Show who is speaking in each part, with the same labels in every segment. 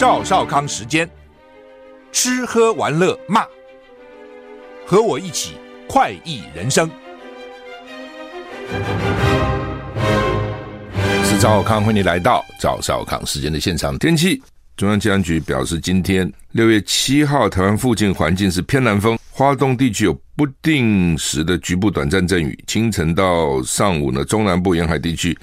Speaker 1: 赵少康时间，吃喝玩乐骂，和我一起快意人生。是赵少康，欢迎你来到赵少康时间的现场。天气，中央气象局表示，今天六月七号，台湾附近环境是偏南风，花东地区有不定时的局部短暂阵雨，清晨到上午呢，中南部沿海地区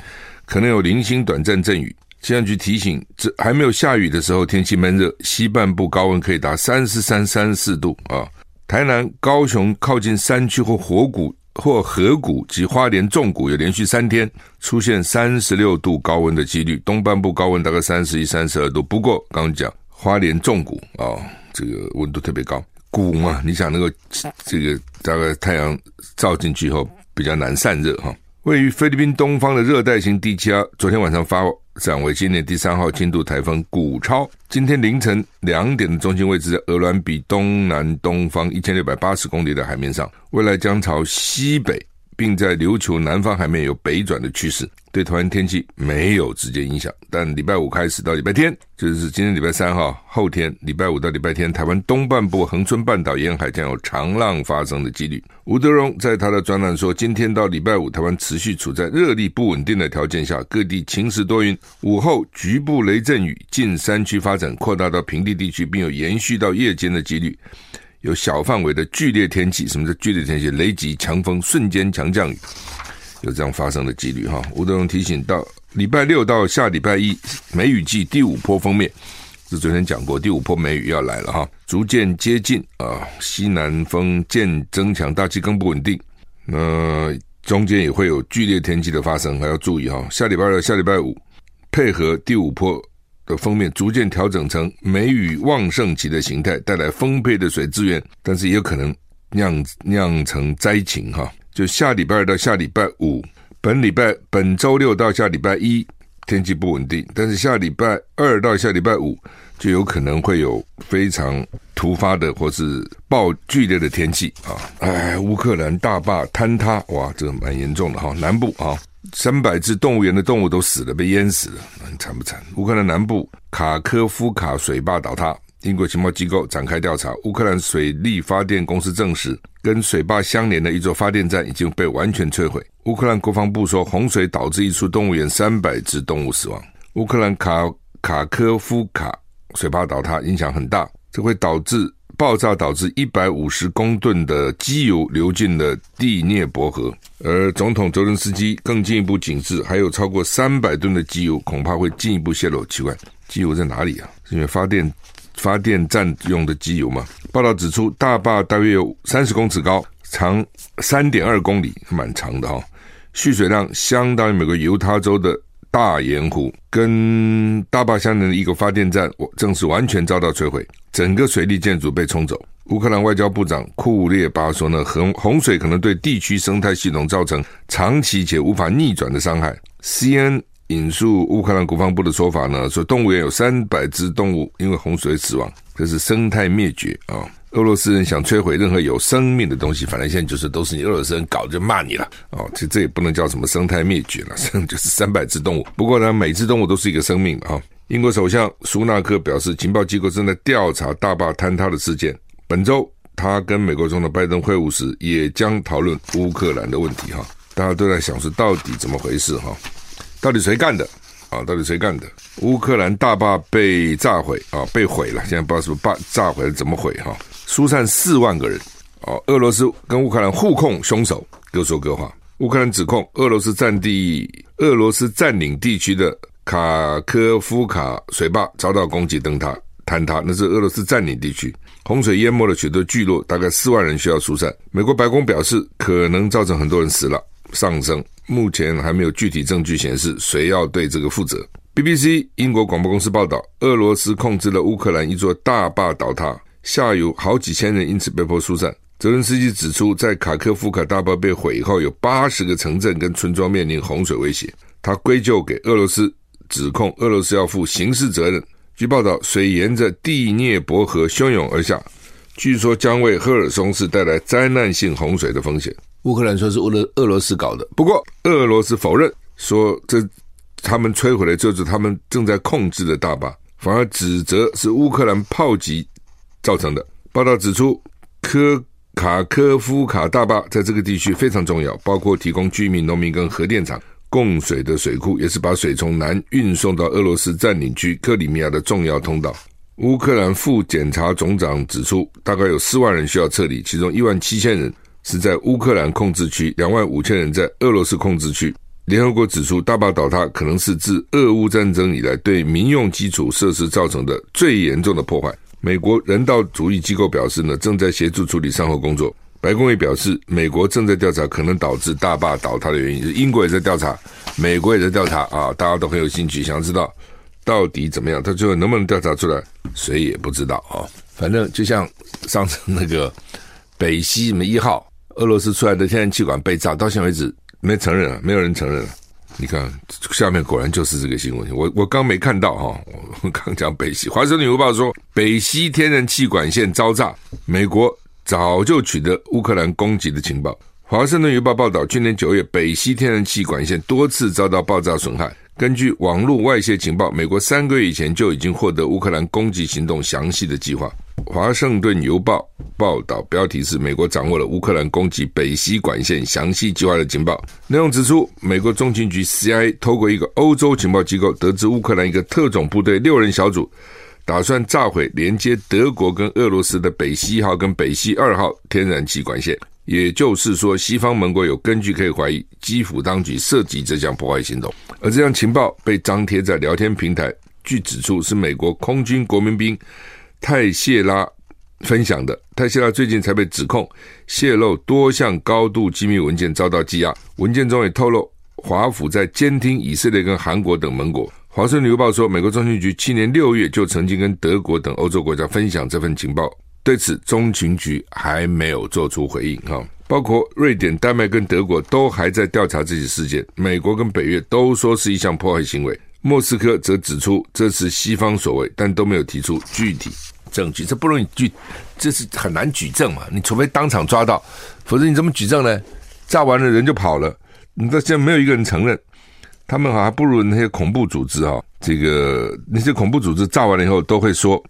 Speaker 1: 可能有零星短暂阵雨。气象局提醒，这还没有下雨的时候，天气闷热，西半部高温可以达三十三、三十四度啊。台南、高雄靠近山区或火谷或河谷及花莲重谷有连续三天出现三十六度高温的几率，东半部高温大概三十一、三十二度。不过刚刚讲花莲重谷啊，这个温度特别高，谷嘛，你想那个这个大概太阳照进去以后比较难散热哈。位于菲律宾东方的热带型低气压，昨天晚上发展为今年第三号轻度台风古超。今天凌晨两点的中心位置在鹅銮比东南东方一千六百八十公里的海面上，未来将朝西北。并在琉球南方海面有北转的趋势，对台湾天气没有直接影响。但礼拜五开始到礼拜天，就是今天礼拜三哈，后天礼拜五到礼拜天，台湾东半部恒春半岛沿海将有长浪发生的几率。吴德荣在他的专栏说，今天到礼拜五，台湾持续处在热力不稳定的条件下，各地晴时多云，午后局部雷阵雨，近山区发展扩大到平地地区，并有延续到夜间的几率。有小范围的剧烈天气，什么叫剧烈天气？雷击、强风、瞬间强降雨，有这样发生的几率哈。吴德荣提醒到，礼拜六到下礼拜一，梅雨季第五波锋面，是昨天讲过，第五波梅雨要来了哈，逐渐接近啊，西南风渐增强，大气更不稳定，那中间也会有剧烈天气的发生，还要注意哈。下礼拜二、下礼拜五，配合第五波。的封面逐渐调整成梅雨旺盛期的形态，带来丰沛的水资源，但是也有可能酿酿成灾情哈。就下礼拜二到下礼拜五，本礼拜本周六到下礼拜一天气不稳定，但是下礼拜二到下礼拜五就有可能会有非常突发的或是暴剧烈的天气啊！哎，乌克兰大坝坍塌，哇，这个蛮严重的哈，南部啊。三百只动物园的动物都死了，被淹死了，很惨不惨？乌克兰南部卡科夫卡水坝倒塌，英国情报机构展开调查。乌克兰水利发电公司证实，跟水坝相连的一座发电站已经被完全摧毁。乌克兰国防部说，洪水导致一处动物园三百只动物死亡。乌克兰卡卡科夫卡水坝倒塌影响很大，这会导致。爆炸导致一百五十公吨的机油流进了第聂伯河，而总统泽伦斯基更进一步警示，还有超过三百吨的机油恐怕会进一步泄漏。奇怪，机油在哪里啊？是因为发电发电站用的机油吗？报道指出，大坝大约有三十公尺高，长三点二公里，蛮长的哈、蓄水量相当于美国犹他州的。大盐湖跟大坝相连的一个发电站，我正是完全遭到摧毁，整个水利建筑被冲走。乌克兰外交部长库列巴说呢，洪洪水可能对地区生态系统造成长期且无法逆转的伤害。C N 引述乌克兰国防部的说法呢，说动物园有三百只动物因为洪水死亡，这是生态灭绝啊。俄罗斯人想摧毁任何有生命的东西，反正现在就是都是你俄罗斯人搞，就骂你了哦。这这也不能叫什么生态灭绝了，生就是三百只动物。不过呢，每只动物都是一个生命啊、英国首相苏纳克表示，情报机构正在调查大坝坍塌的事件。本周他跟美国总统拜登会晤时，也将讨论乌克兰的问题哈。大家都在想说，到底怎么回事哈？到底谁干的？啊，到底谁干的？乌克兰大坝被炸毁啊，被毁了。现在不知道是不是坝炸毁了，怎么毁哈？疏散四万个人。哦，俄罗斯跟乌克兰互控凶手，各说各话。乌克兰指控俄罗斯占地、俄罗斯占领地区的卡科夫卡水坝遭到攻击崩塌、坍塌，那是俄罗斯占领地区。洪水淹没了许多聚落，大概四万人需要疏散。美国白宫表示，可能造成很多人死了。上升，目前还没有具体证据显示谁要对这个负责。BBC 英国广播公司报道，俄罗斯控制了乌克兰一座大坝倒塌，下游好几千人因此被迫疏散。泽伦斯基指出，在卡科夫卡大坝被毁后，有八十个城镇跟村庄面临洪水威胁。他归咎给俄罗斯，指控俄罗斯要负刑事责任。据报道，水沿着第聂伯河汹涌而下，据说将为赫尔松市带来灾难性洪水的风险。乌克兰说是俄罗俄罗斯搞的，不过俄罗斯否认说这他们摧毁的就是他们正在控制的大坝。反而指责是乌克兰炮击造成的。报道指出，科卡科夫卡大坝在这个地区非常重要，包括提供居民、农民跟核电厂供水的水库，也是把水从南运送到俄罗斯占领区克里米亚的重要通道。乌克兰副检察总长指出，大概有四万人需要撤离，其中一万七千人是在乌克兰控制区，两万五千人在俄罗斯控制区。联合国指出，大坝倒塌可能是自俄乌战争以来对民用基础设施造成的最严重的破坏。美国人道主义机构表示呢，正在协助处理善后工作。白宫也表示，美国正在调查可能导致大坝倒塌的原因。英国也在调查，美国也在调查啊，大家都很有兴趣，想知道到底怎么样。他最后能不能调查出来，谁也不知道啊。反正就像上次那个北溪什么一号，俄罗斯出来的天然气管被炸，到现在为止。没承认啊，没有人承认。你看下面果然就是这个新闻。我我刚没看到哈，我 刚讲北溪。华盛顿邮报说，北溪天然气管线遭炸，美国早就取得乌克兰攻击的情报。华盛顿邮报报道，去年九月，北溪天然气管线多次遭到爆炸损害。根据网络外泄情报，美国三个月以前就已经获得乌克兰攻击行动详细的计划。华盛顿邮报报道标题是：美国掌握了乌克兰攻击北溪管线详细计划的情报。内容指出，美国中情局 CIA 透过一个欧洲情报机构，得知乌克兰一个特种部队六人小组打算炸毁连接德国跟俄罗斯的北溪一号跟北溪二号天然气管线。也就是说，西方盟国有根据可以怀疑基辅当局涉及这项破坏行动，而这项情报被张贴在聊天平台。据指出，是美国空军国民兵泰谢拉分享的。泰谢拉最近才被指控泄露多项高度机密文件，遭到羁押。文件中也透露，华府在监听以色列跟韩国等盟国。华盛顿邮报说，美国中情局去年六月就曾经跟德国等欧洲国家分享这份情报。对此，中情局还没有做出回应。哈，包括瑞典、丹麦跟德国都还在调查这起事件。美国跟北约都说是一项破坏行为，莫斯科则指出这是西方所为，但都没有提出具体证据。这不容易举，这是很难举证嘛？你除非当场抓到，否则你怎么举证呢？炸完了人就跑了，你到现在没有一个人承认。他们还不如那些恐怖组织啊，这个那些恐怖组织炸完了以后都会说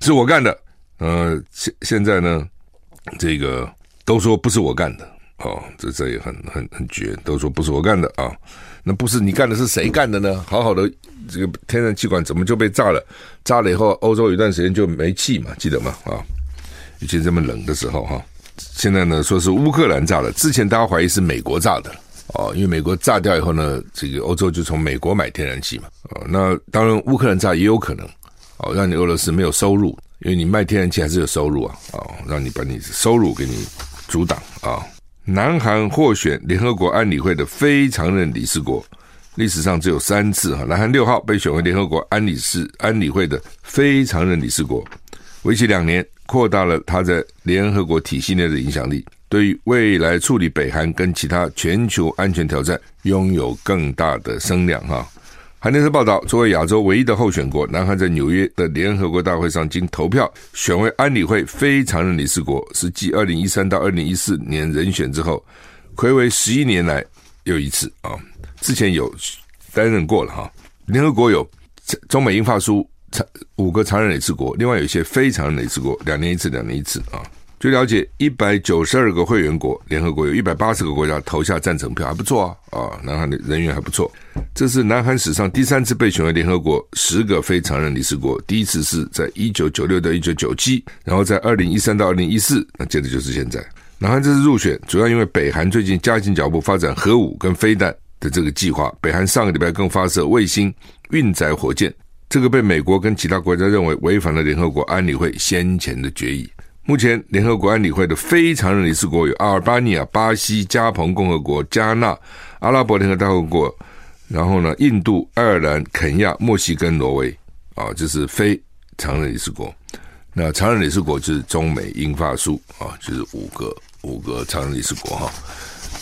Speaker 1: 是我干的。呃，现现在呢，这个都说不是我干的哦，这这也很很很绝，都说不是我干的啊，那不是你干的，是谁干的呢？好好的这个天然气管怎么就被炸了？炸了以后，欧洲有一段时间就没气嘛，记得吗？啊，以前这么冷的时候哈，现在呢说是乌克兰炸的，之前大家怀疑是美国炸的哦，因为美国炸掉以后呢，这个欧洲就从美国买天然气嘛，哦，那当然乌克兰炸也有可能哦，让你俄罗斯没有收入。因为你卖天然气还是有收入啊，啊，让你把你收入给你阻挡啊。南韩获选联合国安理会的非常任理事国，历史上只有三次哈。南韩六号被选为联合国安理事安理会的非常任理事国，为期两年，扩大了他在联合国体系内的影响力，对于未来处理北韩跟其他全球安全挑战，拥有更大的声量哈。韩联社报道，作为亚洲唯一的候选国，南韩在纽约的联合国大会上经投票选为安理会非常任理事国，是继二零一三到二零一四年人选之后，睽违十一年来又一次啊！之前有担任过了哈。联合国有中美英法苏五个常任理事国，另外有一些非常任理事国，两年一次，两年一次啊。据了解，一百九十二个会员国，联合国有一百八十个国家投下赞成票，还不错啊！啊，南韩的人员还不错。这是南韩史上第三次被选为联合国十个非常任理事国，第一次是在一九九六到一九九七，然后在二零一三到二零一四，那接着就是现在。南韩这次入选，主要因为北韩最近加紧脚步发展核武跟飞弹的这个计划。北韩上个礼拜更发射卫星运载火箭，这个被美国跟其他国家认为违反了联合国安理会先前的决议。目前，联合国安理会的非常任理事国有阿尔巴尼亚、巴西、加蓬共和国、加纳、阿拉伯联合大公国，然后呢，印度、爱尔兰、肯亚、墨西哥、挪威，啊，这是非常任理事国。那常任理事国就是中美英法苏啊，就是五个五个常任理事国哈。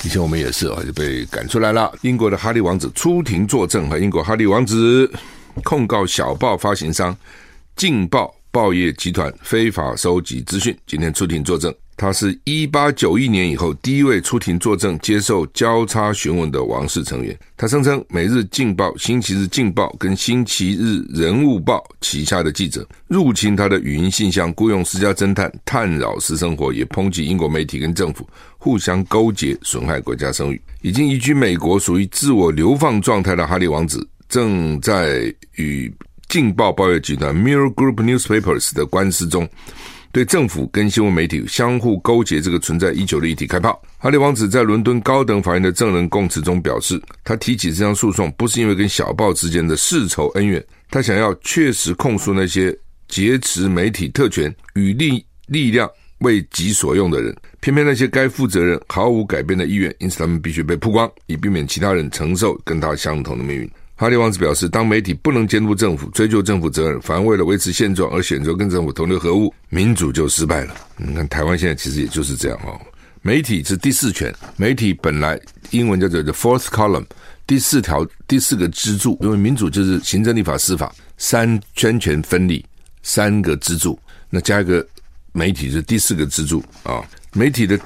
Speaker 1: 以前我们也是啊，就被赶出来了。英国的哈利王子出庭作证，和英国哈利王子控告小报发行商《劲报》。报业集团非法收集资讯，今天出庭作证，他是一八九一年以后第一位出庭作证、接受交叉询问的王室成员。他声称，《每日镜报》、《星期日镜报》跟《星期日人物报》旗下的记者入侵他的语音信箱，雇佣私家侦探探扰私生活，也抨击英国媒体跟政府互相勾结，损害国家声誉。已经移居美国、属于自我流放状态的哈利王子，正在与《劲报》报业集团 Mirror Group Newspapers 的官司中。对政府跟新闻媒体相互勾结这个存在已久的议题开炮。哈利王子在伦敦高等法院的证人供词中表示，他提起这项诉讼不是因为跟小报之间的世仇恩怨，他想要确实控诉那些劫持媒体特权与力力量为己所用的人。偏偏那些该负责人毫无改变的意愿，因此他们必须被曝光，以避免其他人承受跟他相同的命运。哈利王子表示，当媒体不能监督政府、追究政府责任，反而为了维持现状而选择跟政府同流合污，民主就失败了。你看，台湾现在其实也就是这样哦。媒体是第四权，媒体本来英文叫做 the fourth column，第四条、第四个支柱。因为民主就是行政、立法、司法三圈权分立，三个支柱，那加一个媒体是第四个支柱啊。媒体的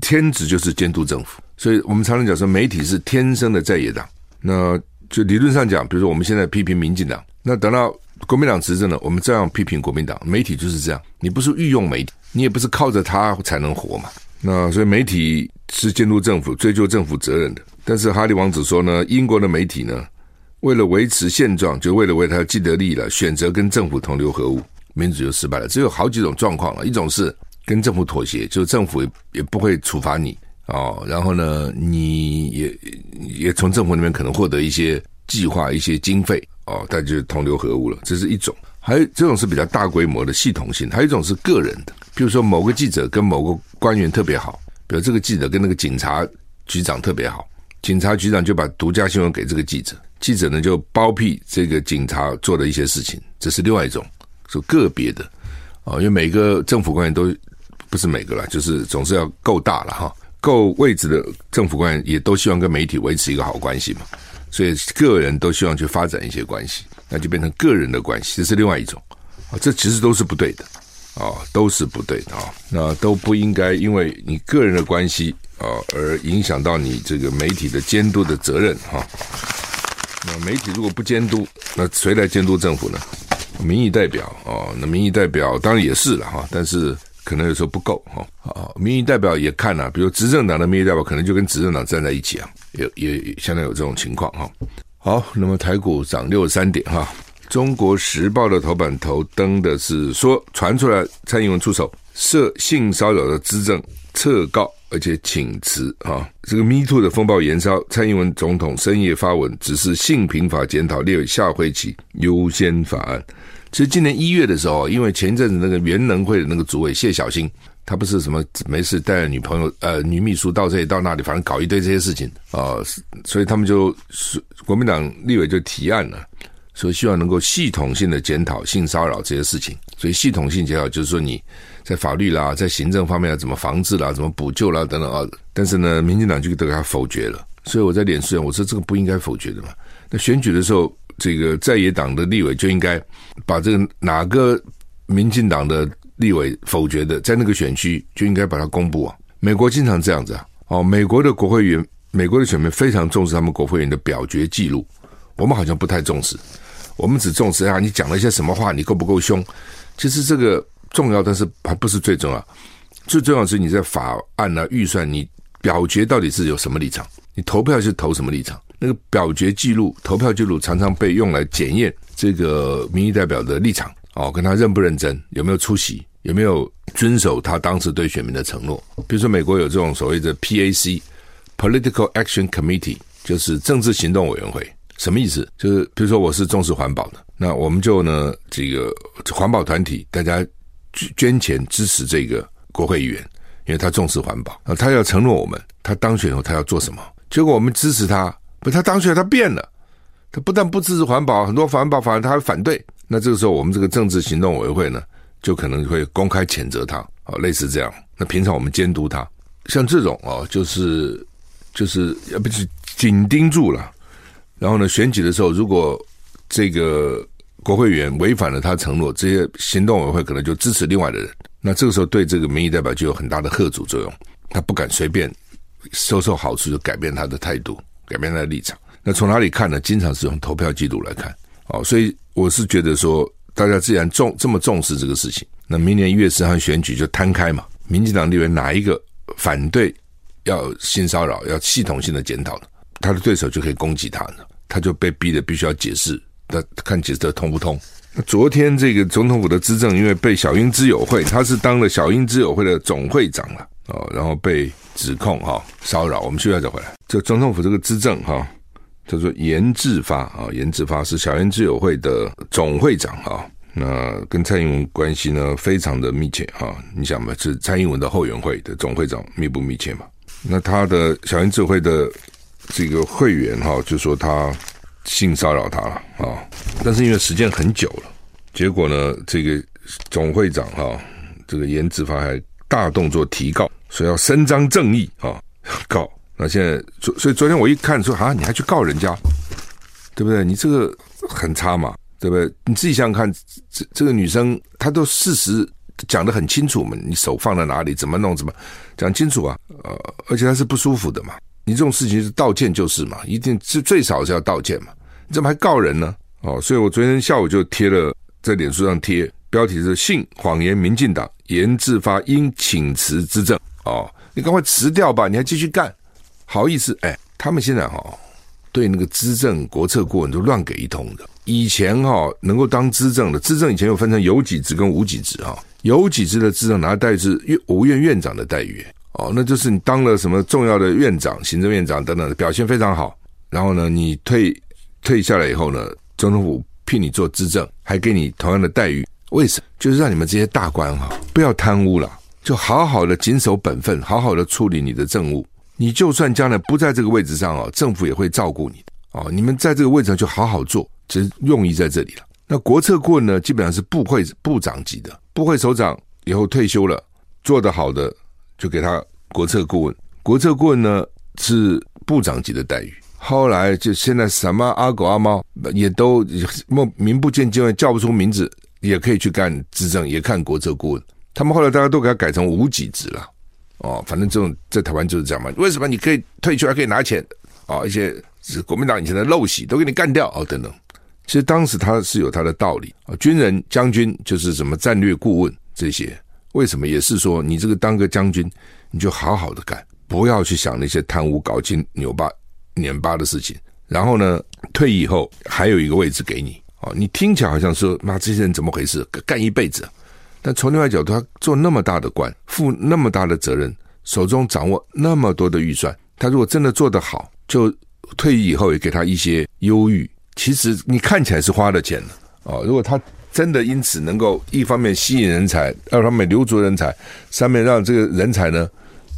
Speaker 1: 天职就是监督政府，所以我们常常讲说，媒体是天生的在野党。那就理论上讲，比如说我们现在批评民进党，那等到国民党执政了，我们照样批评国民党。媒体就是这样，你不是御用媒体，你也不是靠着它才能活嘛。那所以媒体是监督政府、追究政府责任的。但是哈利王子说呢，英国的媒体呢，为了维持现状，就为了为他既得利益了，选择跟政府同流合污，民主就失败了。只有好几种状况了，一种是跟政府妥协，就是政府也不会处罚你。哦，然后呢，你也也从政府那边可能获得一些计划、一些经费，哦，但就是同流合污了，这是一种。还有这种是比较大规模的、系统性，还有一种是个人的，比如说某个记者跟某个官员特别好，比如这个记者跟那个警察局长特别好，警察局长就把独家新闻给这个记者，记者呢就包庇这个警察做的一些事情，这是另外一种，是个别的。哦，因为每个政府官员都不是每个了，就是总是要够大了哈。够位置的政府官员也都希望跟媒体维持一个好关系嘛，所以个人都希望去发展一些关系，那就变成个人的关系，这是另外一种啊，这其实都是不对的啊，都是不对的啊，那都不应该因为你个人的关系啊而影响到你这个媒体的监督的责任哈。那媒体如果不监督，那谁来监督政府呢？民意代表啊，那民意代表当然也是了哈，但是。可能有时候不够哈啊，民意代表也看呐、比如执政党的民意代表可能就跟执政党站在一起啊，也也相当有这种情况哈。好，那么台股涨六十三点哈。中国时报的头版头登的是说，传出来蔡英文出手涉性骚扰的资政撤告，而且请辞啊。这个 Me Too 的风暴延烧，蔡英文总统深夜发文，只是性平法检讨列为下会期优先法案。其实今年一月的时候，因为前一阵子那个原能会的那个主委谢小新，他不是什么没事带着女朋友呃女秘书到这里到那里，反正搞一堆这些事情啊、所以他们就国民党立委就提案了，所以希望能够系统性的检讨性骚扰这些事情。所以系统性检讨就是说你在法律啦，在行政方面要怎么防治啦，怎么补救啦等等啊。但是呢，民进党就都给他否决了。所以我在脸书上我说这个不应该否决的嘛。那选举的时候。这个在野党的立委就应该把这个哪个民进党的立委否决的，在那个选区就应该把它公布啊。美国经常这样子啊，哦，美国的国会议员，美国的选民非常重视他们国会议员的表决记录，我们好像不太重视，我们只重视啊，你讲了一些什么话，你够不够凶？其实这个重要，但是还不是最重要，最重要是你在法案啊、预算，你表决到底是有什么立场，你投票是投什么立场。那个表决记录、投票记录常常被用来检验这个民意代表的立场哦，跟他认不认真，有没有出席，有没有遵守他当时对选民的承诺。比如说，美国有这种所谓的 PAC（Political Action Committee），就是政治行动委员会。什么意思？就是比如说，我是重视环保的，那我们就呢，这个环保团体大家捐钱支持这个国会议员，因为他重视环保啊，他要承诺我们，他当选后他要做什么？结果我们支持他。不，他当选他变了，他不但不支持环保，很多环保法案他还反对。那这个时候，我们这个政治行动委员会呢，就可能会公开谴责他，啊，类似这样。那平常我们监督他，像这种哦，就是就是要不是紧盯住了。然后呢，选举的时候，如果这个国会议员违反了他承诺，这些行动委员会可能就支持另外的人。那这个时候对这个民意代表就有很大的吓阻作用，他不敢随便收受好处就改变他的态度，改变他的立场。那从哪里看呢？经常是用投票记录来看。哦，所以我是觉得说，大家既然重这么重视这个事情，那明年一月十号选举就摊开嘛。民进党立委哪一个反对要性骚扰、要系统性的检讨的，他的对手就可以攻击他呢？他就被逼的必须要解释，那看解释得通不通。昨天这个总统府的资政，因为被小英知友会，他是当了小英知友会的总会长了哦，然后被指控哈骚扰。我们需要再回来。这总统府这个资政哈叫做严志发啊，严志发是小燕之友会的总会长哈，那跟蔡英文关系呢非常的密切哈。你想嘛，是蔡英文的后援会的总会长密不密切嘛？那他的小英之友会的这个会员哈，就说他。性骚扰他了啊！但是因为时间很久了，结果呢，这个总会长哈，这个严志发还大动作提告，说要伸张正义啊，告。那现在昨所以昨天我一看说啊，你还去告人家，对不对？你这个很差嘛，对不对？你自己想想看，这这个女生她都事实讲得很清楚嘛，你手放在哪里，怎么弄，怎么讲清楚啊？呃，而且她是不舒服的嘛。你这种事情是道歉就是嘛，一定是最少是要道歉嘛，你怎么还告人呢？哦，所以我昨天下午就贴了在脸书上贴，标题是“性谎言民进党颜志发应请辞资政”。哦，你赶快辞掉吧，你还继续干，好意思？哎，他们现在哈、对那个资政国策顾问都乱给一通的。以前哈、哦、能够当资政的，资政以前又分成有几职跟无几职哈，有几职的资政拿的待遇是院国务院院长的待遇。哦，那就是你当了什么重要的院长、行政院长等等表现非常好，然后呢，你退退下来以后呢，总统府聘你做资政，还给你同样的待遇，为什么？就是让你们这些大官哈，不要贪污了，就好好的谨守本分，好好的处理你的政务。你就算将来不在这个位置上哦，政府也会照顾你哦。你们在这个位置上就好好做，其实用意在这里了。那国策顾问呢，基本上是部会部长级的，部会首长以后退休了，做得好的。就给他国策顾问，国策顾问呢是部长级的待遇。后来就现在什么阿狗阿猫也都莫名不见经传，叫不出名字，也可以去干执政，也看国策顾问。他们后来大家都给他改成无给职了。哦，反正这种在台湾就是这样嘛。为什么你可以退休还可以拿钱？哦，一些是国民党以前的陋习都给你干掉哦，等等。其实当时他是有他的道理啊。军人将军就是什么战略顾问这些。为什么也是说你这个当个将军，你就好好的干，不要去想那些贪污、搞金扭八、碾巴的事情。然后呢，退役以后还有一个位置给你哦。你听起来好像说，妈，这些人怎么回事？干一辈子。但从另外角度，他做那么大的官，负那么大的责任，手中掌握那么多的预算，他如果真的做得好，就退役以后也给他一些优遇。其实你看起来是花了钱的哦。如果他。真的因此能够一方面吸引人才，二方面留住人才，三面让这个人才呢，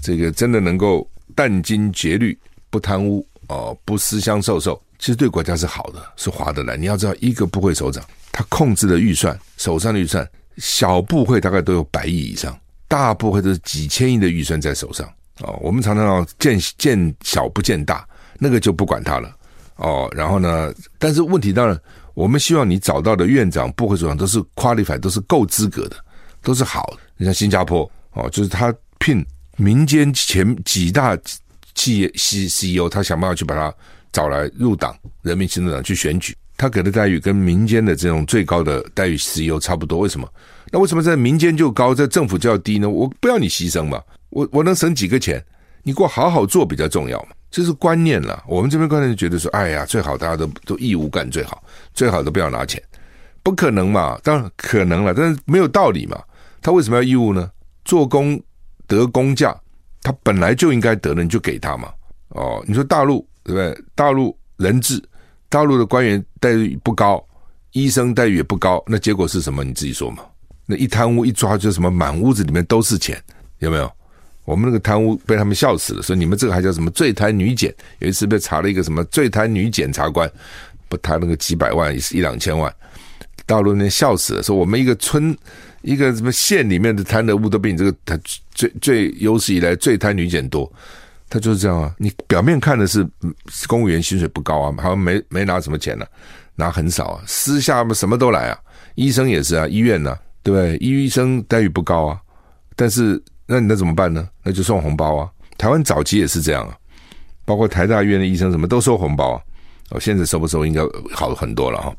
Speaker 1: 这个真的能够殚精竭虑，不贪污哦，不私相授受，其实对国家是好的，是划得来。你要知道，一个部会首长他控制的预算，手上的预算，小部会大概都有百亿以上，大部会都是几千亿的预算在手上哦。我们常常要见见小不见大，那个就不管他了哦。然后呢，但是问题当然。我们希望你找到的院长、部会首长都是 qualified，都是够资格的，都是好的。你像新加坡哦，就是他聘民间前几大企业 C CEO，他想办法去把他找来入党，人民行动党去选举，他给的待遇跟民间的这种最高的待遇 CEO 差不多。为什么？那为什么在民间就高，在政府就要低呢？我不要你牺牲嘛，我我能省几个钱？你给我好好做比较重要嘛。这是观念了，我们这边观念就觉得说，哎呀，最好大家都都义务干最好，最好都不要拿钱，不可能嘛？当然可能了，但是没有道理嘛。他为什么要义务呢？做工得工价，他本来就应该得的，你就给他嘛。哦，你说大陆对不对？大陆人治，大陆的官员待遇不高，医生待遇也不高，那结果是什么？你自己说嘛。那一贪污一抓，就什么满屋子里面都是钱，有没有？我们那个贪污被他们笑死了，说你们这个还叫什么最贪女检？有一次被查了一个什么最贪女检察官，不，贪那个几百万一两千万，大陆那笑死了，说我们一个村一个什么县里面的贪的污都比你这个他最最有史以来最贪女检多，他就是这样啊。你表面看的是公务员薪水不高啊，好像没没拿什么钱呢、啊，拿很少啊，私下嘛什么都来啊，医生也是啊，医院呢、对不对？医医生待遇不高啊。但是那你那怎么办呢？那就送红包啊。台湾早期也是这样啊，包括台大医院的医生什么都收红包啊。哦，现在收不收应该好很多了哈。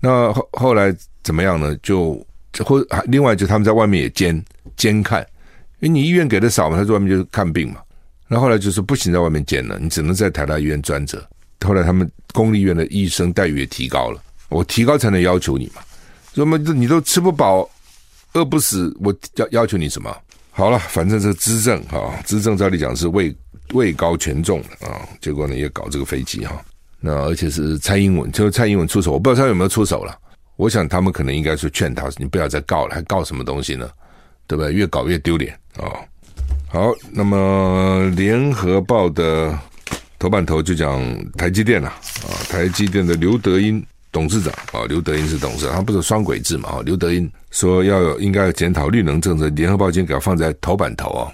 Speaker 1: 那后后来怎么样呢？就或另外就他们在外面也监监看，因为你医院给的少嘛，他在外面就是看病嘛。那后来就是不行，在外面监了，你只能在台大医院专责。后来他们公立医院的医生待遇也提高了，我提高才能要求你嘛。那么，你都吃不饱，饿不死，我要要求你什么？好了，反正这个资政哈，资政照理讲是位位高权重的啊，结果呢也搞这个飞机哈。那而且是蔡英文，就是蔡英文出手，我不知道他有没有出手了。我想他们可能应该是劝他，你不要再告了，还告什么东西呢？对不对？越搞越丢脸啊！好，那么联合报的头版头就讲台积电了啊，台积电的刘德音董事长啊，刘德音是董事长，他不是双轨制嘛？啊，刘德音说要应该要检讨绿能政策，联合报今天给他放在头版头啊。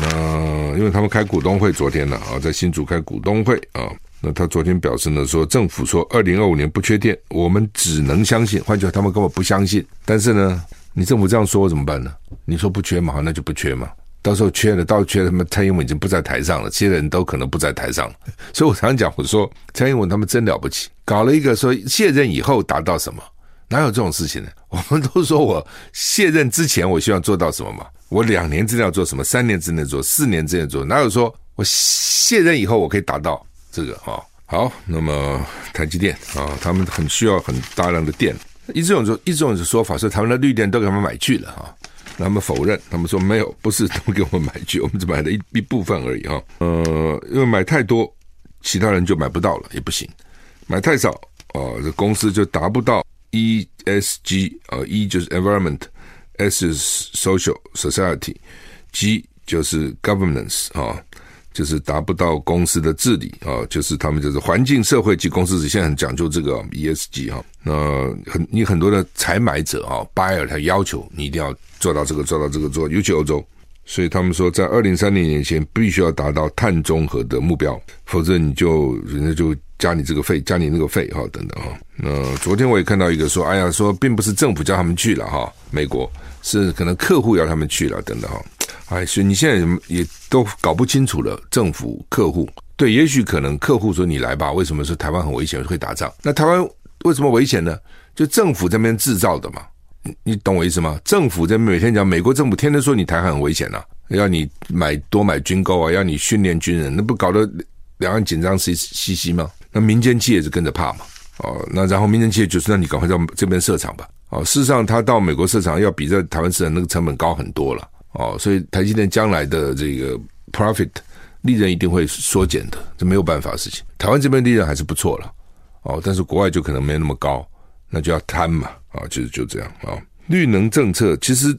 Speaker 1: 那因为他们开股东会昨天了啊，在新竹开股东会啊。那他昨天表示呢，说政府说二零二五年不缺电，我们只能相信。换句话，他们根本不相信。但是呢，你政府这样说怎么办呢？你说不缺嘛，那就不缺嘛。到时候缺了，到时候缺了，他们蔡英文已经不在台上了，这些人都可能不在台上了。所以我常常讲，我说蔡英文他们真了不起，搞了一个说卸任以后达到什么？哪有这种事情呢？我们都说我卸任之前我希望做到什么嘛？我两年之内要做什么？三年之内做？四年之内做？哪有说我卸任以后我可以达到？这个哈好，那么台积电啊，他们很需要很大量的电。一种说，一种说法说，他们的绿电都给他们买去了哈，他们否认，他们说没有，不是都给我们买去，我们只买了一一部分而已哈。呃，因为买太多，其他人就买不到了，也不行；买太少啊，这公司就达不到 ESG 啊，E 就是 Environment，S 是 Social Society，G 就是 Governance 啊。就是达不到公司的治理啊，就是他们就是环境、社会及公司，现在很讲究这个 ESG 啊。那很你很多的采买者啊，buyer 他要求你一定要做到这个，做到这个做，尤其欧洲，所以他们说在二零三零年前必须要达到碳中和的目标，否则你就人家就加你这个费，加你那个费哈，等等哈。那昨天我也看到一个说，哎呀，说并不是政府叫他们去了哈，美国是可能客户要他们去了，等等哈。哎，所以你现在也都搞不清楚了，政府、客户，对，也许可能客户说你来吧，为什么说台湾很危险，会打仗？那台湾为什么危险呢？就政府这边制造的嘛，你懂我意思吗？政府在每天讲，美国政府天天说你台湾很危险呐、要你买多买军购啊，要你训练军人，那不搞得两岸紧张兮兮兮吗？那民间企业是跟着怕嘛？哦，那然后民间企业就是让你赶快到这边设厂吧。哦，事实上他到美国设厂要比在台湾设厂那个成本高很多了。哦，所以台积电将来的这个 profit 利润一定会缩减的，这没有办法的事情。台湾这边利润还是不错了，哦，但是国外就可能没那么高，那就要贪嘛，啊，就是就这样啊。绿能政策其实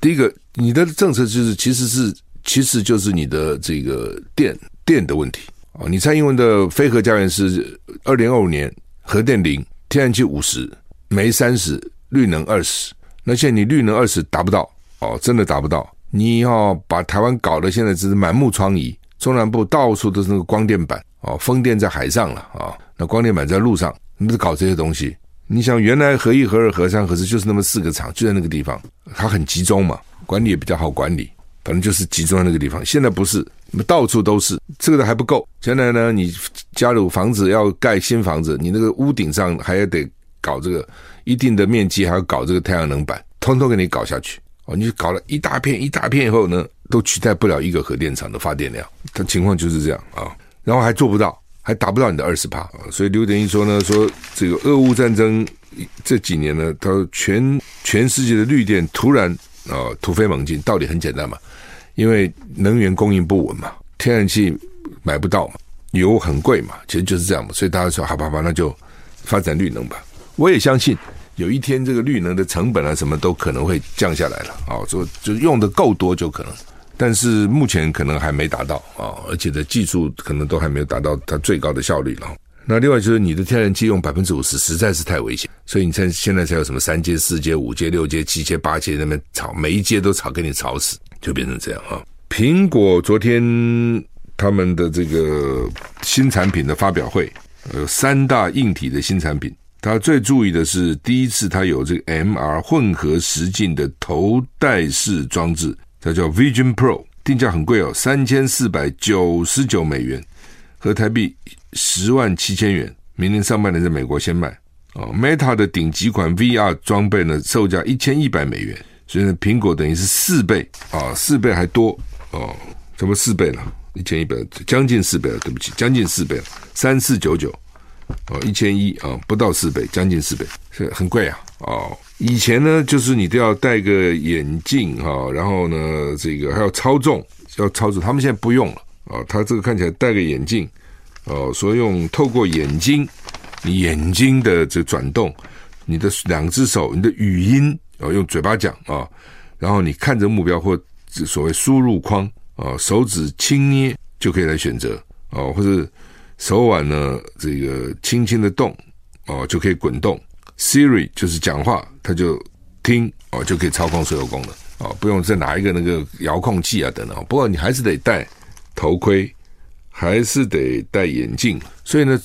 Speaker 1: 第一个，你的政策就是其实是其实就是你的这个电电的问题啊。你蔡英文的非核家园是二零二五年核电零，天然气五十，煤三十，绿能二十，那现在你绿能二十达不到，哦，真的达不到。你要把台湾搞得现在只是满目疮痍，中南部到处都是那个光电板哦，风电在海上了啊，那光电板在路上，你不是搞这些东西？你想原来核一、核二、核三、核四就是那么四个厂，就在那个地方，它很集中嘛，管理也比较好管理，反正就是集中在那个地方。现在不是，那么到处都是，这个的还不够。现在呢，你加入房子要盖新房子，你那个屋顶上还要得搞这个一定的面积，还要搞这个太阳能板，通通给你搞下去。哦，你搞了一大片一大片以后呢，都取代不了一个核电厂的发电量，它情况就是这样啊。然后还做不到，还达不到你的二十帕。所以刘德音说呢，说这个俄乌战争这几年呢，他说全全世界的绿电突然啊突飞猛进，道理很简单嘛，因为能源供应不稳嘛，天然气买不到嘛，油很贵嘛，其实就是这样嘛。所以大家说好吧，好吧，那就发展绿能吧。我也相信。有一天，这个绿能的成本啊，什么都可能会降下来了啊，就就用的够多就可能，但是目前可能还没达到啊，而且的技术可能都还没有达到它最高的效率了。那另外就是你的天然气用百分之五十，实在是太危险，所以你现现在才有什么三阶、四阶、五阶、六阶、七阶、八阶那边炒，每一阶都炒给你炒死，就变成这样啊。苹果昨天他们的这个新产品的发表会，有三大硬体的新产品。他最注意的是第一次他有这个 MR 混合实境的头戴式装置，它叫 Vision Pro，定价很贵哦，三千四百九十九美元，合台币十万七千元。明年上半年在美国先卖哦。Meta 的顶级款 VR 装备呢，售价一千一百美元，所以呢，苹果等于是四倍啊，四倍还多哦，怎么四倍了？一千一百，将近四倍了，对不起，将近四倍了，三四九九。哦，一千一啊，不到四倍，将近四倍，是很贵啊。哦，以前呢，就是你都要戴个眼镜哈、然后呢，这个还要操纵，要操作。他们现在不用了啊、他这个看起来戴个眼镜哦，所以用透过眼睛，你眼睛的这转动，你的两只手，你的语音哦，用嘴巴讲啊、然后你看着目标或所谓输入框啊、手指轻捏就可以来选择哦，或者。手腕呢，这个轻轻的动哦，就可以滚动。Siri 就是讲话，它就听哦，就可以操控所有功能哦，不用再拿一个那个遥控器啊等等。不过你还是得戴头盔，还是得戴眼镜。所以呢，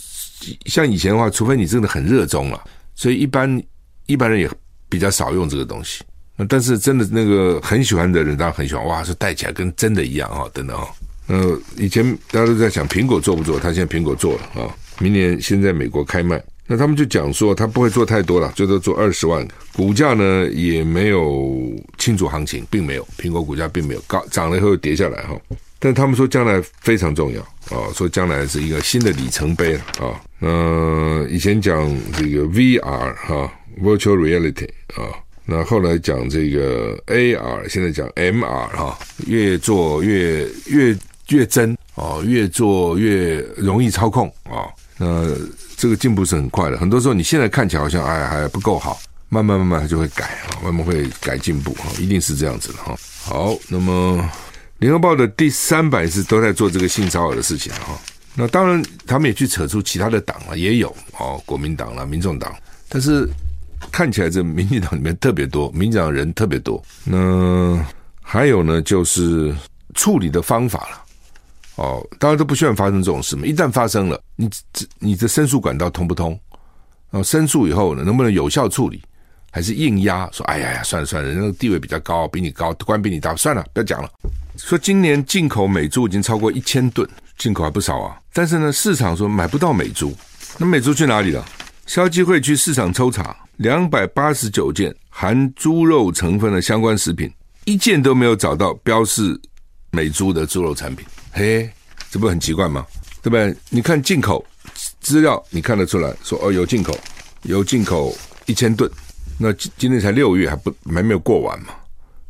Speaker 1: 像以前的话，除非你真的很热衷了，所以一般一般人也比较少用这个东西。但是真的那个很喜欢的人，当然很喜欢哇，说戴起来跟真的一样哦，等等哦。呃，以前大家都在想苹果做不做，他现在苹果做了啊、明年先在美国开卖。那他们就讲说，他不会做太多了，最多做二十万。股价呢也没有清楚行情，并没有，苹果股价并没有高涨了以后又跌下来哈、哦。但他们说将来非常重要啊、说将来是一个新的里程碑啊。嗯、以前讲这个 VR 哈、Virtual Reality 啊、那后来讲这个 AR，现在讲 MR 哈、越做越越。越真哦，越做越容易操控啊、哦。那这个进步是很快的。很多时候你现在看起来好像哎还不够好，慢慢慢慢它就会改啊，慢慢会改进步哈，一定是这样子的哈。好，那么联合报的第三版是都在做这个性骚扰的事情哈。那当然他们也去扯出其他的党了，也有哦，国民党了、民众党，但是看起来这民进党里面特别多，民进党人特别多。那还有呢，就是处理的方法了。哦，当然都不希望发生这种事嘛。一旦发生了，你这你的申诉管道通不通？然后申诉以后呢，能不能有效处理？还是硬压？说哎呀呀，算了算了，人家地位比较高，比你高，官比你大，算了，不要讲了。说今年进口美猪已经超过一千吨，进口还不少啊。但是呢，市场说买不到美猪，那美猪去哪里了？消基会去市场抽查，两百八十九件含猪肉成分的相关食品，一件都没有找到标示美猪的猪肉产品。嘿，这不很奇怪吗？对不对？你看进口资料，你看得出来说哦，有进口，有进口一千吨。那今今天才六月，还不还没有过完嘛？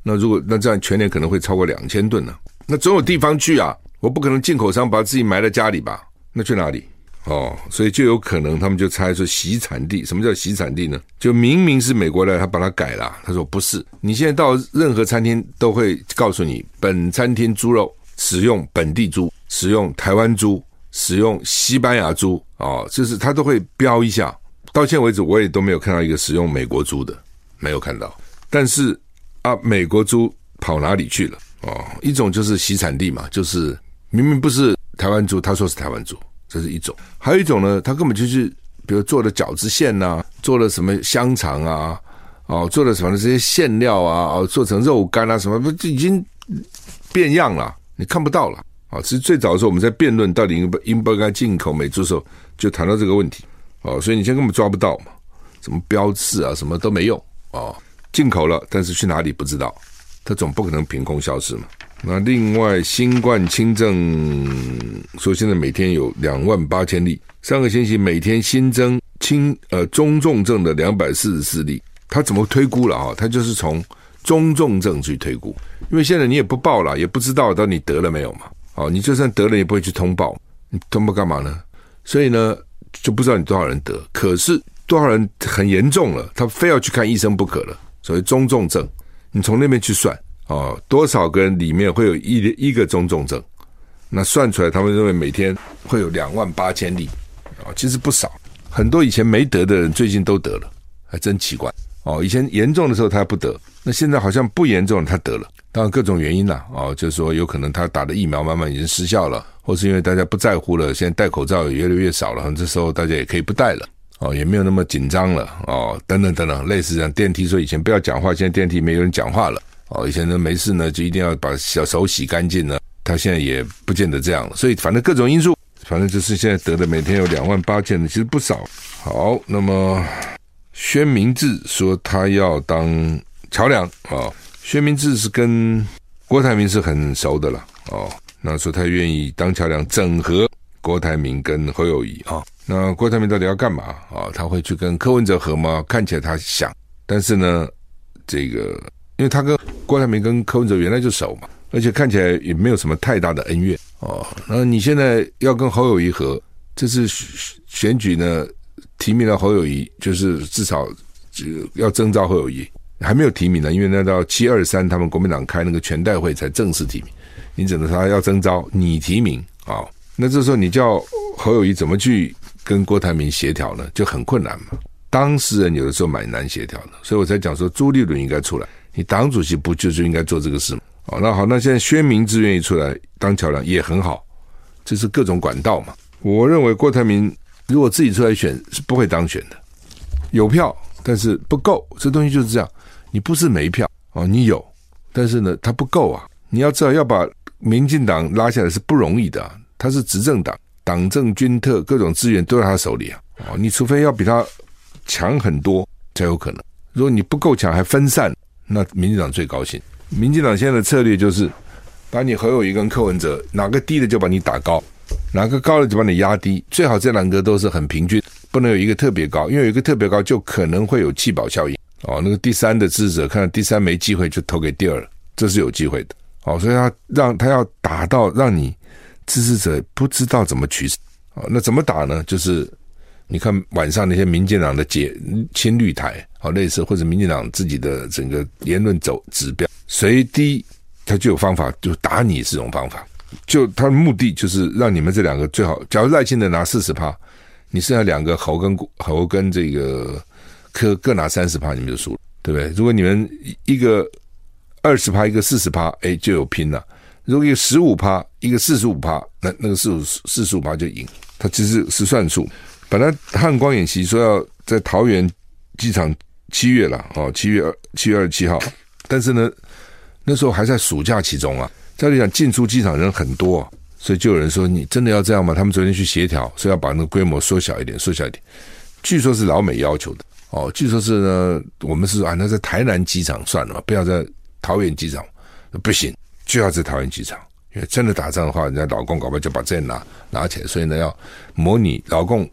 Speaker 1: 那如果那这样全年可能会超过两千吨呢？那总有地方去啊！我不可能进口商把自己埋在家里吧？那去哪里？哦，所以就有可能他们就猜说洗产地。什么叫洗产地呢？就明明是美国的，他把它改了。他说不是，你现在到任何餐厅都会告诉你，本餐厅猪肉。使用本地猪，使用台湾猪，使用西班牙猪，哦，就是他都会标一下。到现在为止，我也都没有看到一个使用美国猪的，没有看到。但是啊，美国猪跑哪里去了？哦，一种就是洗产地嘛，就是明明不是台湾猪，他说是台湾猪，这是一种。还有一种呢，他根本就是，比如做的饺子馅呐、做了什么香肠啊，哦，做了什么这些馅料啊，哦，做成肉干啊什么，不就已经变样了。你看不到了啊！其实最早的时候，我们在辩论到底应不应不该进口美猪的时候，就谈到这个问题啊。所以你现在根本抓不到嘛，什么标志啊，什么都没用啊。进口了，但是去哪里不知道，它总不可能凭空消失嘛。那另外，新冠轻症说现在每天有两万八千例，上个星期每天新增轻呃中重症的两百四十四例，他怎么推估了啊？他就是从。中重症去推估，因为现在你也不报了，也不知道到底得了没有嘛。哦，你就算得了，也不会去通报，你通报干嘛呢？所以呢，就不知道你多少人得。可是多少人很严重了，他非要去看医生不可了。所谓中重症，你从那边去算哦，多少个人里面会有一一个中重症？那算出来，他们认为每天会有两万八千例啊，其实不少。很多以前没得的人，最近都得了，还真奇怪。哦，以前严重的时候他不得，那现在好像不严重，他得了。当然各种原因啦，哦，就是说有可能他打的疫苗慢慢已经失效了，或是因为大家不在乎了，现在戴口罩也越来越少了，这时候大家也可以不戴了。哦，也没有那么紧张了哦，等等等等，类似这样电梯说以前不要讲话，现在电梯没有人讲话了哦，以前呢没事呢就一定要把小手洗干净呢，他现在也不见得这样了，所以反正各种因素，反正就是现在得的每天有两万八千的，其实不少。好，那么宣明智说他要当桥梁啊。哦薛明志是跟郭台铭是很熟的了哦，那说他愿意当桥梁，整合郭台铭跟侯友谊啊。那郭台铭到底要干嘛啊？他会去跟柯文哲合吗？看起来他想，但是呢，这个因为他跟郭台铭跟柯文哲原来就熟嘛，而且看起来也没有什么太大的恩怨哦。那你现在要跟侯友谊合，这次选举呢，提名了侯友谊，就是至少要征召侯友谊。还没有提名呢，因为那到七二三，他们国民党开那个全代会才正式提名。你只能说他要征召你提名啊，那这时候你叫侯友谊怎么去跟郭台铭协调呢？就很困难嘛。当事人有的时候蛮难协调的，所以我才讲说朱立伦应该出来。你党主席不就是应该做这个事吗？哦，那好，那现在薛明志愿意出来当桥梁也很好，这是各种管道嘛。我认为郭台铭如果自己出来选是不会当选的，有票但是不够，这东西就是这样。你不是没票哦，你有，但是呢，它不够啊！你要知道，要把民进党拉下来是不容易的。他是执政党，党政军特各种资源都在他手里啊！哦，你除非要比他强很多才有可能。如果你不够强还分散，那民进党最高兴。民进党现在的策略就是，把你侯友宜跟柯文哲哪个低的就把你打高，哪个高的就把你压低，最好这两个都是很平均，不能有一个特别高，因为有一个特别高就可能会有弃保效应。哦，那个第三的支持者看到第三没机会，就投给第二，这是有机会的。哦，所以他让他要打到让你支持者不知道怎么取舍。哦，那怎么打呢？就是你看晚上那些民进党的解亲绿台，哦，类似或者民进党自己的整个言论走指标，谁低他就有方法，就打你这种方法。就他的目的就是让你们这两个最好，假如赖清德拿四十趴，你剩下两个侯跟侯跟这个。各各拿三十趴，你们就输了，对不对？如果你们一个二十趴，一个四十趴，哎，就有拼了。如果有十五趴，一个四十五趴，那那个四五四十五趴就赢。他其实是算数。本来汉光演习说要在桃园机场七月了哦，七月二七月二十七号，但是呢，那时候还在暑假期中啊。照理讲进出机场人很多，所以就有人说：“你真的要这样吗？”他们昨天去协调，说要把那个规模缩小一点，缩小一点。据说是老美要求的。哦，据说是呢，我们是说啊，那在台南机场算了嘛，不要在桃园机场，不行，就要在桃园机场，因为真的打仗的话，人家老共搞不好就把这拿拿起来，所以呢，要模拟老共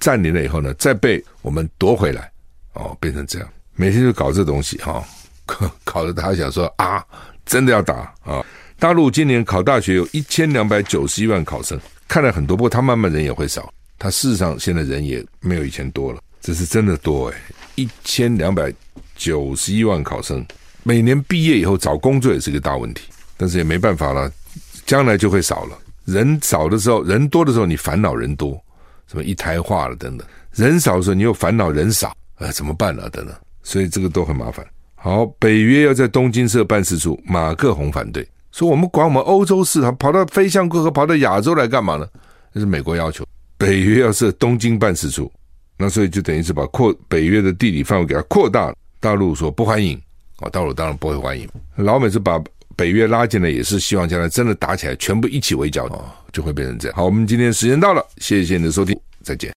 Speaker 1: 占领了以后呢，再被我们夺回来，哦，变成这样，每天就搞这东西哈，搞搞得大家想说啊，真的要打啊、大陆今年考大学有一千两百九十一万考生，看来很多，不过他慢慢人也会少，他事实上现在人也没有以前多了。这是真的多哎，一千两百九十一万考生，每年毕业以后找工作也是个大问题，但是也没办法了，将来就会少了。人少的时候，人多的时候，你烦恼人多，什么一胎化了等等；人少的时候，你又烦恼人少，啊，怎么办呢？等等，所以这个都很麻烦。好，北约要在东京设办事处，马克宏反对，说我们管我们欧洲事，他跑到飞向过河，跑到亚洲来干嘛呢？这是美国要求，北约要设东京办事处。那所以就等于是把扩北约的地理范围给它扩大了。大陆说不欢迎，啊，大陆当然不会欢迎。老美是把北约拉进来，也是希望将来真的打起来，全部一起围剿，哦，就会变成这样。好，我们今天时间到了，谢谢你的收听，再见。